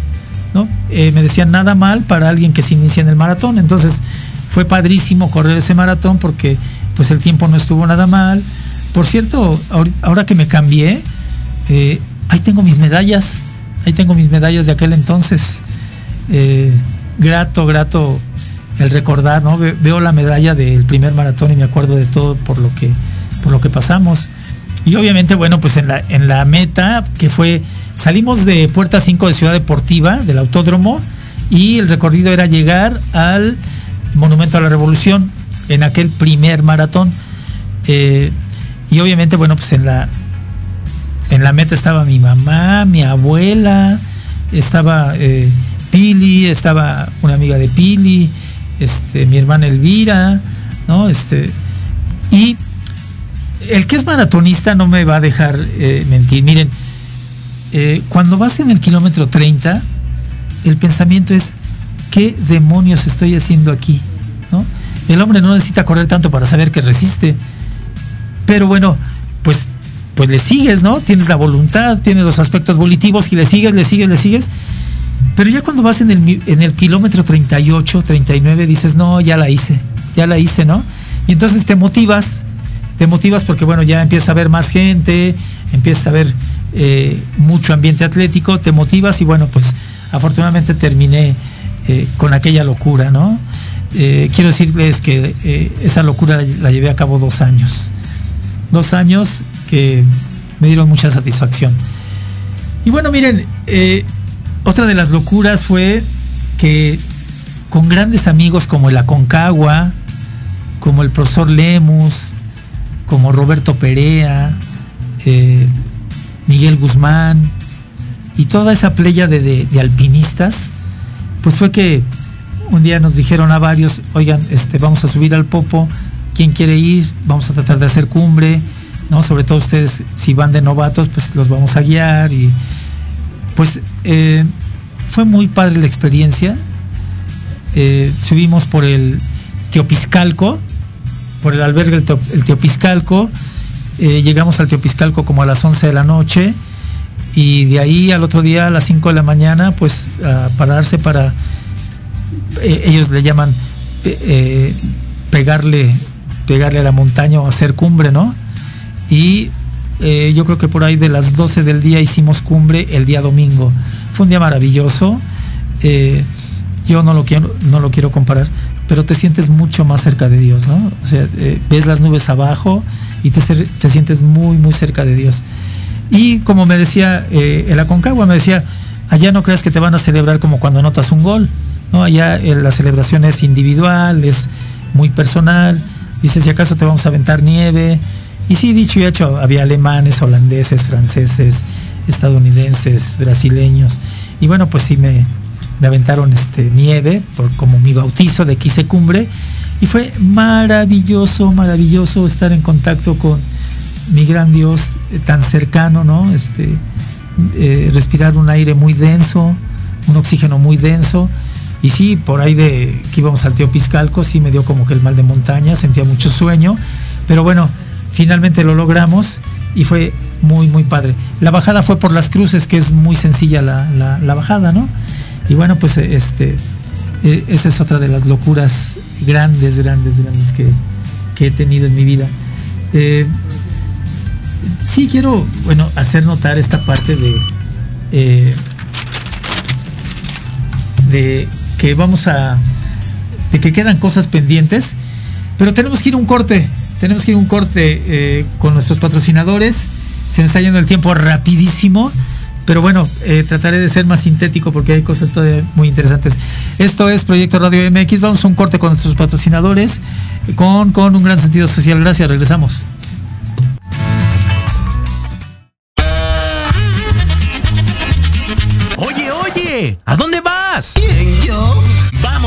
¿no? Eh, me decían nada mal para alguien que se inicia en el maratón, entonces fue padrísimo correr ese maratón porque pues el tiempo no estuvo nada mal. Por cierto, ahor- ahora que me cambié, ahí tengo mis medallas, ahí tengo mis medallas de aquel entonces. Eh, grato, grato el recordar, ¿no? Ve- Veo la medalla del primer maratón y me acuerdo de todo por lo que, por lo que pasamos. Y obviamente, bueno, pues en la, en la meta, que fue, salimos de Puerta 5 de Ciudad Deportiva, del autódromo, y el recorrido era llegar al Monumento a la Revolución, en aquel primer maratón. Eh, y obviamente, bueno, pues en la, en la meta estaba mi mamá, mi abuela, estaba eh, Pili, estaba una amiga de Pili, este, mi hermana Elvira, ¿no? Este, y el que es maratonista no me va a dejar eh, mentir. Miren, eh, cuando vas en el kilómetro 30, el pensamiento es, ¿qué demonios estoy haciendo aquí? ¿No? El hombre no necesita correr tanto para saber que resiste. Pero bueno, pues, pues le sigues, ¿no? Tienes la voluntad, tienes los aspectos volitivos y le sigues, le sigues, le sigues. Pero ya cuando vas en el, en el kilómetro 38, 39, dices, no, ya la hice, ya la hice, ¿no? Y entonces te motivas, te motivas porque, bueno, ya empieza a ver más gente, empieza a ver eh, mucho ambiente atlético, te motivas y, bueno, pues afortunadamente terminé eh, con aquella locura, ¿no? Eh, quiero decirles que esa locura la llevé a cabo dos años. Dos años que me dieron mucha satisfacción. Y bueno, miren, eh, otra de las locuras fue que con grandes amigos como el Aconcagua, como el profesor Lemus, como Roberto Perea, eh, Miguel Guzmán y toda esa playa de, de- de alpinistas, pues fue que un día nos dijeron a varios, oigan, este, vamos a subir al Popo, ¿quién quiere ir? Vamos a tratar de hacer cumbre, ¿no? Sobre todo ustedes, si van de novatos, pues los vamos a guiar y pues eh, fue muy padre la experiencia. Eh, subimos por el Teopiscalco, por el albergue el, Teo- el Teopiscalco, eh, llegamos al Teopiscalco como a las 11 de la noche y de ahí al otro día a las 5 de la mañana pues a pararse para, ellos le llaman pegarle, pegarle a la montaña o hacer cumbre, ¿no? Y eh, yo creo que por ahí de las 12 del día hicimos cumbre el día domingo. Fue un día maravilloso. Eh, yo no lo quiero, no lo quiero comparar, pero te sientes mucho más cerca de Dios, ¿no? O sea, eh, ves las nubes abajo y te, sientes muy, muy cerca de Dios. Y como me decía el Aconcagua, me decía, allá no creas que te van a celebrar como cuando anotas un gol, ¿no? Allá la celebración es individual, es muy personal. Dice, si acaso te vamos a aventar nieve. Y sí, dicho y hecho, había alemanes, holandeses, franceses, estadounidenses, brasileños. Y bueno, pues sí me, me aventaron este nieve por como mi bautizo de que hice cumbre. Y fue maravilloso, maravilloso estar en contacto con mi gran Dios eh, tan cercano, ¿no? Este, eh, respirar un aire muy denso, un oxígeno muy denso. Y sí, por ahí de que íbamos al Tío Piscalco, sí me dio como que el mal de montaña, sentía mucho sueño. Pero bueno, finalmente lo logramos y fue muy, muy padre. La bajada fue por las cruces, que es muy sencilla la, la- bajada, ¿no? Y bueno, pues este, eh, esa es otra de las locuras grandes, grandes, grandes que, que he tenido en mi vida. Eh, sí quiero, bueno, hacer notar esta parte de, eh, de que vamos a, de que quedan cosas pendientes, pero tenemos que ir un corte, tenemos que ir un corte eh, con nuestros patrocinadores, se nos está yendo el tiempo rapidísimo, pero bueno, eh, trataré de ser más sintético porque hay cosas muy interesantes. Esto es Proyecto Radio MX, vamos a un corte con nuestros patrocinadores, con, con un gran sentido social, gracias, regresamos. Oye, oye, ¿a dónde vas? ¿Quién, yo?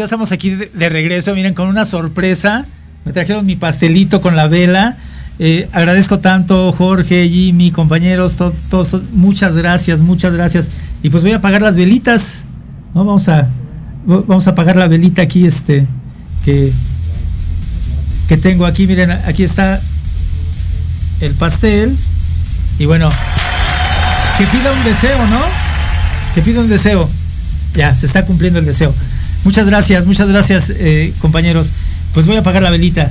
Ya estamos aquí de, regreso, miren, con una sorpresa. Me trajeron mi pastelito con la vela. Eh, agradezco tanto Jorge, Jimmy, compañeros, to- todos, muchas gracias, muchas gracias. Y pues voy a apagar las velitas. ¿no? Vamos a vamos a apagar la velita aquí, este, que, que tengo aquí. Miren, aquí está el pastel. Y bueno, que pida un deseo, ¿no? Que pida un deseo. Ya, se está cumpliendo el deseo. Muchas gracias, muchas gracias, eh, compañeros. Pues voy a apagar la velita.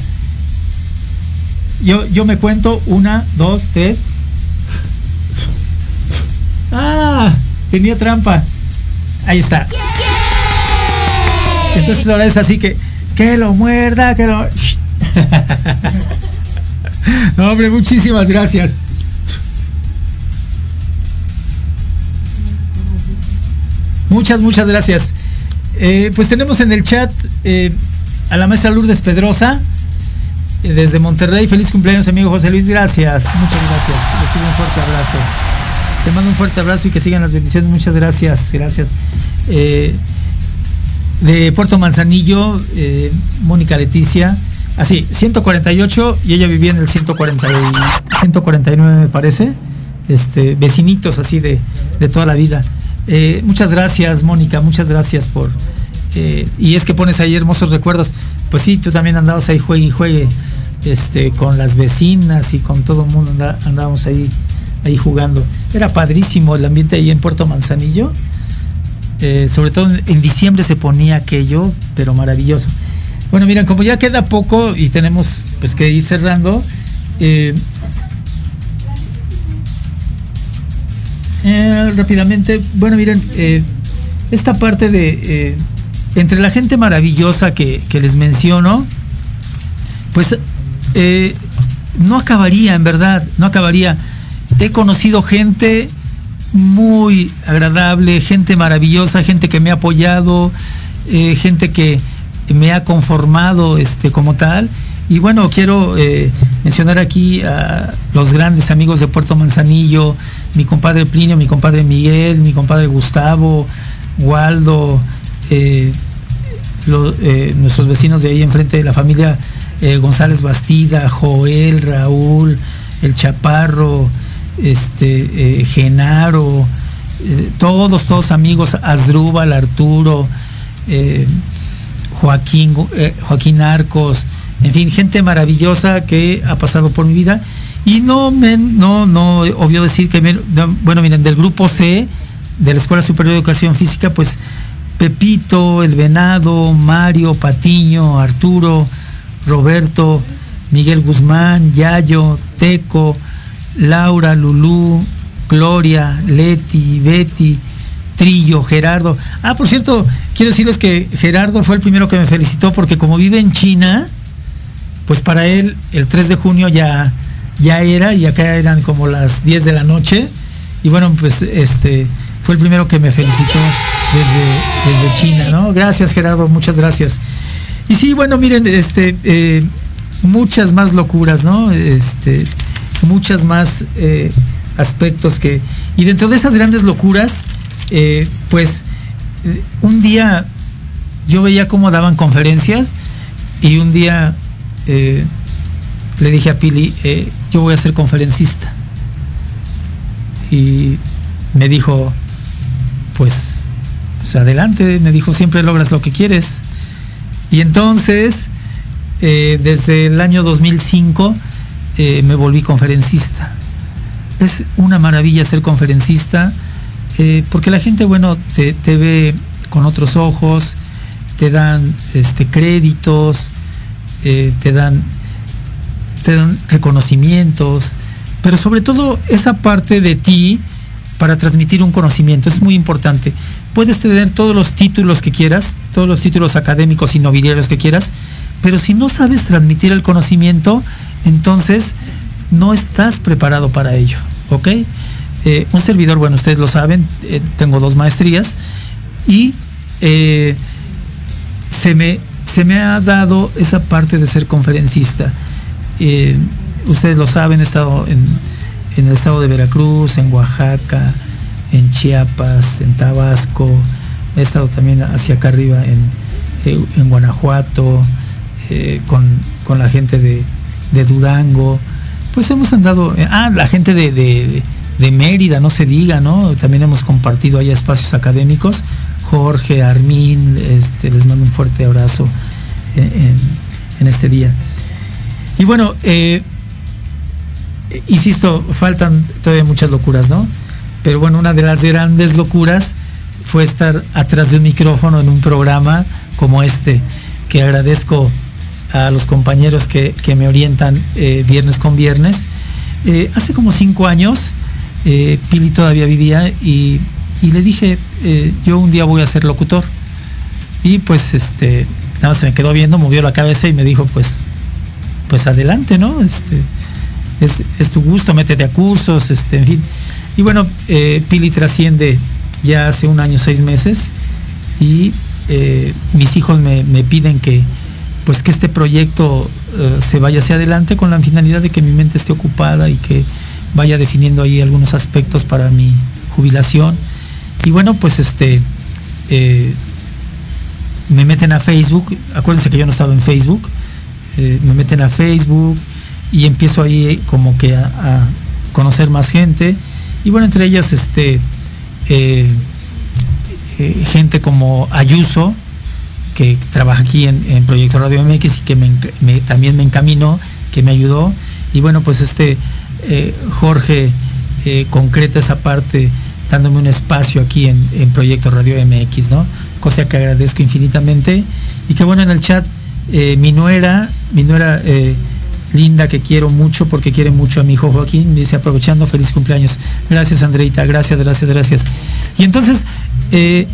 Yo, yo me cuento una, dos, tres. Ah, tenía trampa. Ahí está. Entonces ahora es así que que lo muerda, que lo. *laughs* hombre, muchísimas gracias. Muchas, muchas gracias. Eh, pues tenemos en el chat eh, a la maestra Lourdes Pedrosa eh, desde Monterrey. Feliz cumpleaños, amigo José Luis. Gracias, muchas gracias. Recibe un fuerte abrazo. Te mando un fuerte abrazo y que sigan las bendiciones. Muchas gracias, gracias. Eh, de Puerto Manzanillo, eh, Mónica Leticia. Así, 148 y ella vivía en el 140 y- 149 me parece. Este, vecinitos así de, de toda la vida. Eh, muchas gracias, Mónica, muchas gracias por... eh, y es que pones ahí hermosos recuerdos. Pues sí, tú también andabas ahí juegue y juegue este, con las vecinas y con todo el mundo andábamos ahí, ahí jugando. Era padrísimo el ambiente ahí en Puerto Manzanillo. Eh, sobre todo en, diciembre se ponía aquello, pero maravilloso. Bueno, miren, como ya queda poco y tenemos pues que ir cerrando, eh, rápidamente, bueno, miren, eh, esta parte de eh, entre la gente maravillosa que, que les menciono, pues eh, no acabaría, en verdad, no acabaría. He conocido gente muy agradable, gente maravillosa, gente que me ha apoyado, eh, gente que me ha conformado este, como tal. Y bueno, quiero eh, mencionar aquí a los grandes amigos de Puerto Manzanillo, mi compadre Plinio, mi compadre Miguel, mi compadre Gustavo, Waldo, eh, eh, nuestros vecinos de ahí enfrente de la familia González Bastida, Joel, Raúl, el Chaparro, este, Genaro, todos, todos amigos, Asdrúbal, Arturo, Joaquín, Joaquín Arcos, en fin, gente maravillosa que ha pasado por mi vida. Y no, me, no, no, obvio decir que, bueno, miren, del grupo C, de la Escuela Superior de Educación Física, pues Pepito, El Venado, Mario, Patiño, Arturo, Roberto, Miguel Guzmán, Yayo, Teco, Laura, Lulú, Gloria, Leti, Betty, Trillo, Gerardo. Ah, por cierto, quiero decirles que Gerardo fue el primero que me felicitó porque como vive en China, pues para él el 3 de junio ya, ya era y acá eran como las 10 de la noche. Y bueno, pues este fue el primero que me felicitó desde, China, ¿no? Gracias Gerardo, muchas gracias. Y sí, bueno, miren, este, eh, muchas más locuras, ¿no? Este, muchas más eh, aspectos que... Y dentro de esas grandes locuras, eh, pues un día yo veía cómo daban conferencias y un día eh, le dije a Pili, eh, yo voy a ser conferencista. Y me dijo, pues, pues, adelante, me dijo, siempre logras lo que quieres. Y entonces, eh, desde el año 2005, eh, me volví conferencista. Es una maravilla ser conferencista, porque la gente, bueno, te, te ve con otros ojos, te dan este, créditos, eh, te dan reconocimientos, pero sobre todo esa parte de ti para transmitir un conocimiento es muy importante. Puedes tener todos los títulos que quieras, todos los títulos académicos y nobiliarios que quieras, pero si no sabes transmitir el conocimiento, entonces no estás preparado para ello, ¿ok? Eh, un servidor, bueno, ustedes lo saben, eh, tengo dos maestrías y se, me, se me ha dado esa parte de ser conferencista. Eh, ustedes lo saben, he estado en, el estado de Veracruz, en Oaxaca, en Chiapas, en Tabasco, he estado también hacia acá arriba en, eh, Guanajuato, eh, con, la gente de, Durango, pues hemos andado, ah, la gente de Mérida, no se diga, ¿no? También hemos compartido allá espacios académicos. Jorge, Armín, este, les mando un fuerte abrazo en, en- este día. Y bueno, eh, eh, insisto, faltan todavía muchas locuras, ¿no? Pero bueno, una de las grandes locuras fue estar atrás de un micrófono en un programa como este, que agradezco a los compañeros que, me orientan eh, viernes con viernes. Eh, hace como cinco años, eh, Pili todavía vivía y, y le dije, eh, yo un día voy a ser locutor. Y pues este, nada más se me quedó viendo, movió la cabeza y me dijo, pues, pues adelante, ¿no? Este, es, es tu gusto, métete a cursos, este, en fin. Y bueno, eh, Pili trasciende ya hace un año, seis meses, y eh, mis hijos me, me piden que pues que este proyecto se vaya hacia adelante con la finalidad de que mi mente esté ocupada y que vaya definiendo ahí algunos aspectos para mi jubilación. Y bueno, pues este eh, me meten a Facebook, acuérdense que yo no estaba en Facebook, eh, me meten a Facebook y empiezo ahí como que a, conocer más gente. Y bueno, entre ellas este eh, eh, gente como Ayuso, que trabaja aquí en, Proyecto Radio MX y que me también me encaminó, que me ayudó. Y bueno, pues este eh, Jorge eh, concreta esa parte dándome un espacio aquí en, en Proyecto Radio MX, ¿no? Cosa que agradezco infinitamente. Y que bueno, en el chat, eh, mi nuera, mi nuera eh, linda que quiero mucho porque quiere mucho a mi hijo Joaquín, dice aprovechando, feliz cumpleaños. Gracias Andreita, gracias, gracias, gracias. Y entonces, eh,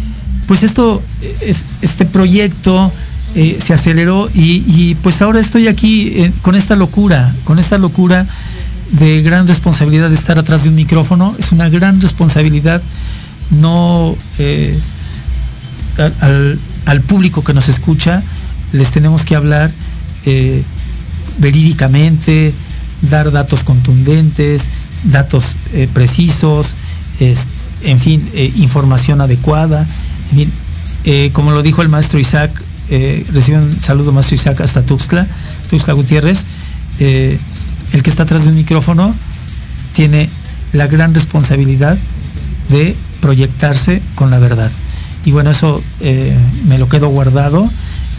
pues esto, es- este proyecto se aceleró y, pues ahora estoy aquí con esta locura, con esta locura de gran responsabilidad de estar atrás de un micrófono. Es una gran responsabilidad no eh, al, público que nos escucha les tenemos que hablar eh, verídicamente, dar datos contundentes, datos eh, precisos, es- en fin, información adecuada. Como lo dijo el maestro Isaac, eh, recibe un saludo maestro Isaac hasta Tuxtla, Tuxtla Gutiérrez. El que está atrás del micrófono tiene la gran responsabilidad de proyectarse con la verdad. Y bueno, eso eh, me lo quedo guardado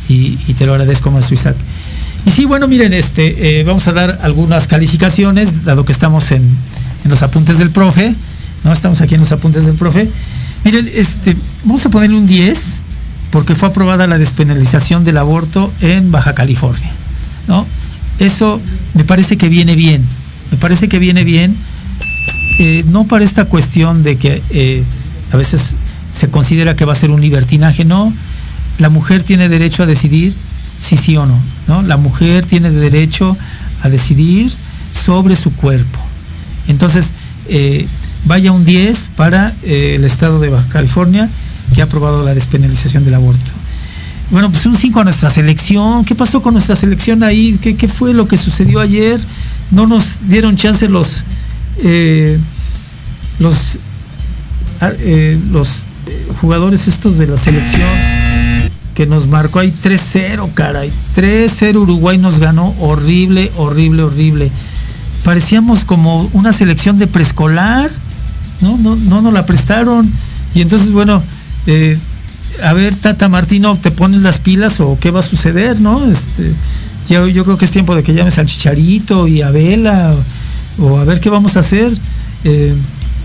y, te lo agradezco, maestro Isaac. Y sí, bueno, miren, este, eh, vamos a dar algunas calificaciones, dado que estamos en, en los apuntes del profe, ¿no? Estamos aquí en los apuntes del profe. Miren, este, vamos a ponerle un 10, porque fue aprobada la despenalización del aborto en Baja California, ¿no? Eso me parece que viene bien, me parece que viene bien, eh, no para esta cuestión de que eh, a veces se considera que va a ser un libertinaje, no, la mujer tiene derecho a decidir si sí o no, ¿no? La mujer tiene derecho a decidir sobre su cuerpo. Entonces, eh, vaya un 10 para el estado de Baja California que ha aprobado la despenalización del aborto. Bueno, pues un 5 a nuestra selección. ¿Qué pasó con nuestra selección ahí? ¿Qué, fue lo que sucedió ayer? No nos dieron chance los eh, los ah, eh, los eh, jugadores estos de la selección que nos marcó ahí 3-0, caray. 3-0 Uruguay nos ganó horrible, horrible, horrible. Parecíamos como una selección de preescolar. No, no, no nos la prestaron. Y entonces, bueno, a ver, Tata Martino, ¿te pones las pilas o qué va a suceder, no? Este, ya, yo creo que es tiempo de que llames al Chicharito y a Vela o, a ver qué vamos a hacer. Eh,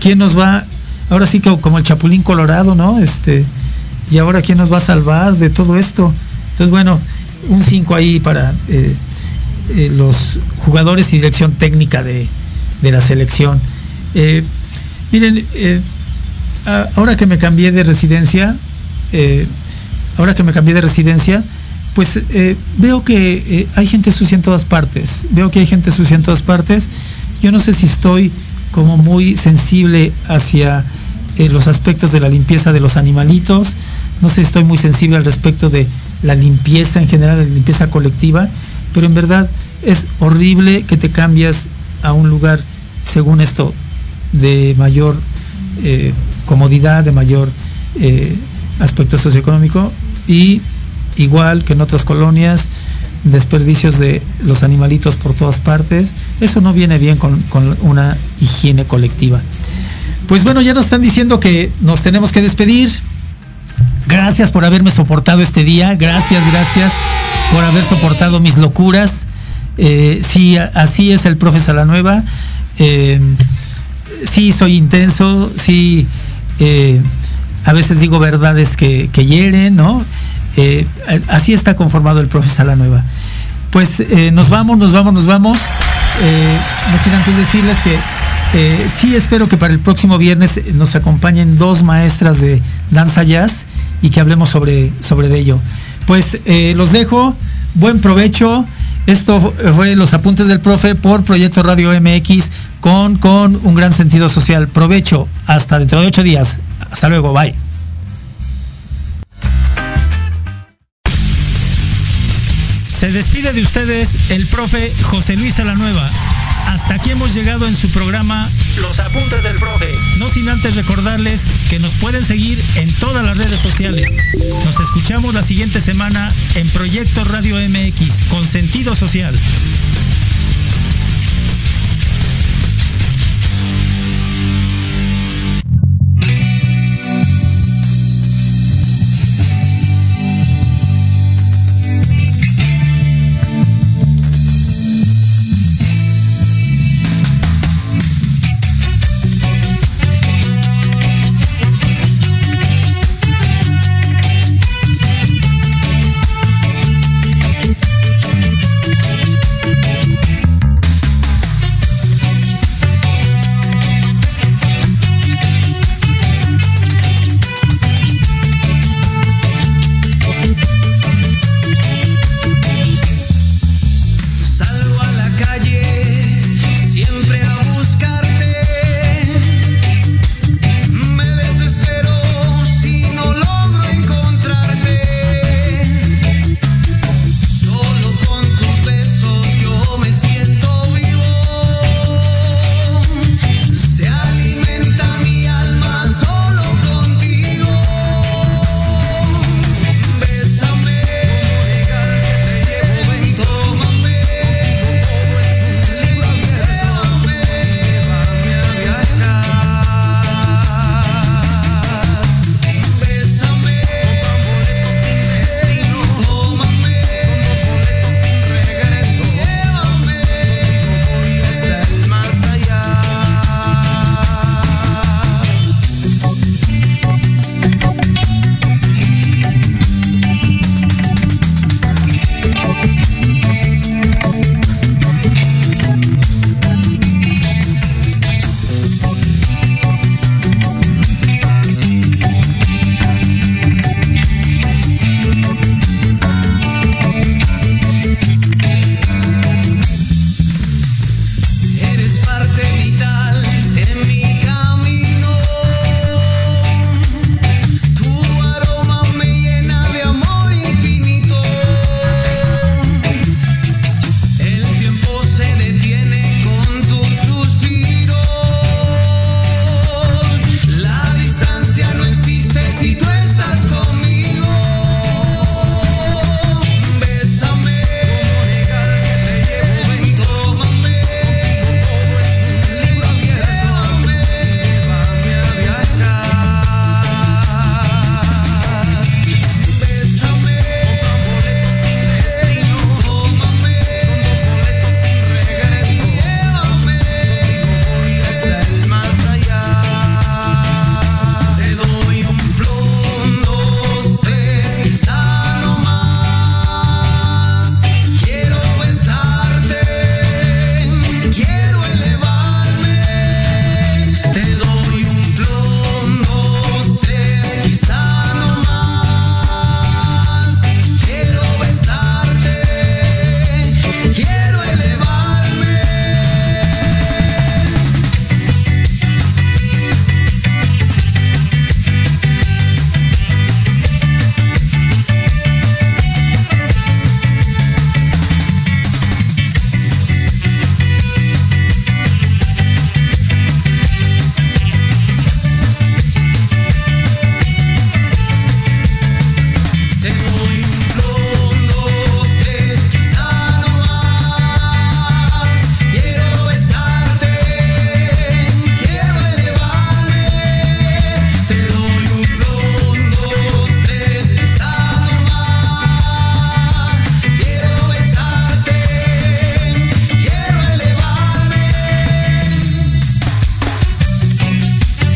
¿Quién nos va? Ahora sí que como el Chapulín Colorado, ¿no? Este, y ahora quién nos va a salvar de todo esto. Entonces, bueno, un 5 ahí para eh, eh, los jugadores y dirección técnica de, de la selección. Miren, ahora que me cambié de residencia, eh, ahora que me cambié de residencia, pues eh, veo que eh, hay gente sucia en todas partes. Veo que hay gente sucia en todas partes. Yo no sé si estoy como muy sensible hacia los aspectos de la limpieza de los animalitos. No sé si estoy muy sensible al respecto de la limpieza en general, la limpieza colectiva. Pero en verdad es horrible que te cambias a un lugar, según esto, de mayor comodidad, de mayor aspecto socioeconómico y igual que en otras colonias, desperdicios de los animalitos por todas partes. Eso no viene bien con, con una higiene colectiva. Pues bueno, ya nos están diciendo que nos tenemos que despedir. Gracias por haberme soportado este día. Gracias, gracias por haber soportado mis locuras. Eh, sí, así es el profe Salanueva. Eh, sí, soy intenso. Sí, eh, a veces digo verdades que, que hieren, ¿no? Eh, así está conformado el profe Salanueva. Pues eh, nos vamos, nos vamos, nos vamos. Eh, no quiero antes decirles que sí espero que para el próximo viernes nos acompañen dos maestras de danza jazz y que hablemos sobre, sobre ello. Pues los dejo, buen provecho. Esto fu- fue los apuntes del profe por Proyecto Radio MX con, con un gran sentido social. Provecho, hasta dentro de ocho días. Hasta luego, bye. Se despide de ustedes el profe José Luis Salanueva. Hasta aquí hemos llegado en su programa Los Apuntes del Profe. No sin antes recordarles que nos pueden seguir en todas las redes sociales. Nos escuchamos la siguiente semana en Proyecto Radio MX con sentido social.